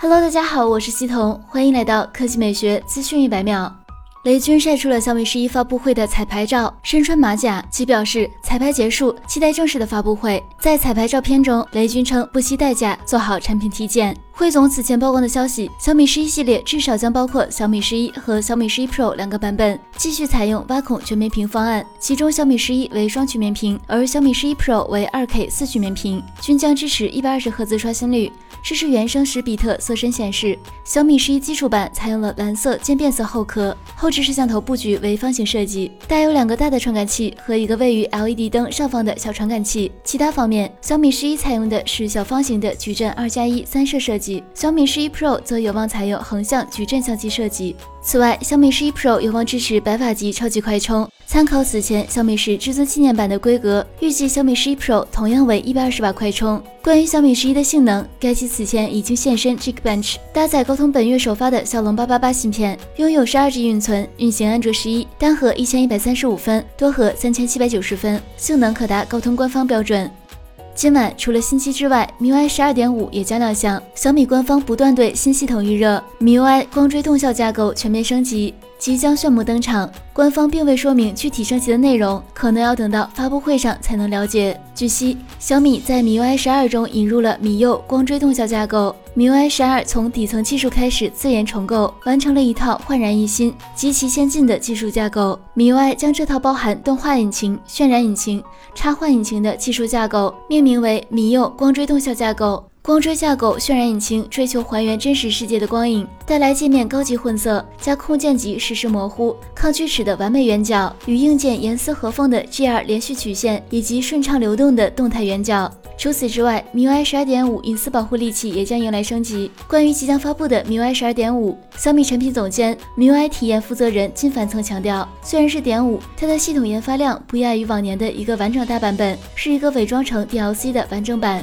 Hello，大家好，我是西彤，欢迎来到科技美学资讯一百秒。雷军晒出了小米十一发布会的彩排照，身穿马甲，其表示彩排结束，期待正式的发布会。在彩排照片中，雷军称不惜代价做好产品体检。汇总此前曝光的消息，小米十一系列至少将包括小米十一和小米十一 Pro 两个版本，继续采用挖孔全面屏方案，其中小米十一为双曲面屏，而小米十一 Pro 为二 K 四曲面屏，均将支持一百二十赫兹刷新率。支持原生十比特色深显示。小米十一基础版采用了蓝色渐变色后壳，后置摄像头布局为方形设计，带有两个大的传感器和一个位于 LED 灯上方的小传感器。其他方面，小米十一采用的是小方形的矩阵二加一三摄设计，小米十一 Pro 则有望采用横向矩阵相机设计。此外，小米十一 Pro 有望支持百瓦级超级快充。参考此前小米十至尊纪念版的规格，预计小米十一 Pro 同样为一百二十瓦快充。关于小米十一的性能，该机此前已经现身 Geekbench，搭载高通本月首发的骁龙八八八芯片，拥有十二 G 运存，运行安卓十一，单核一千一百三十五分，多核三千七百九十分，性能可达高通官方标准。今晚除了新机之外，MIUI 十二点五也将亮相。小米官方不断对新系统预热，MIUI 光追动效架构全面升级，即将炫目登场。官方并未说明具体升级的内容，可能要等到发布会上才能了解。据悉，小米在 MIUI 十二中引入了米柚光追动效架构。MIUI 十二从底层技术开始自研重构，完成了一套焕然一新、极其先进的技术架构。MIUI 将这套包含动画引擎、渲染引擎、插画引擎的技术架构命名为米柚光追动效架构。光追架构渲染引擎追求还原真实世界的光影，带来界面高级混色加空间级实时模糊、抗锯齿的完美圆角，与硬件严丝合缝的 G.R 连续曲线以及顺畅流动的动态圆角。除此之外，MIUI 十二点五隐私保护利器也将迎来升级。关于即将发布的 MIUI 十二点五，小米产品总监、MIUI 体验负责人金凡曾强调，虽然是点五，它的系统研发量不亚于往年的一个完整大版本，是一个伪装成 DLC 的完整版。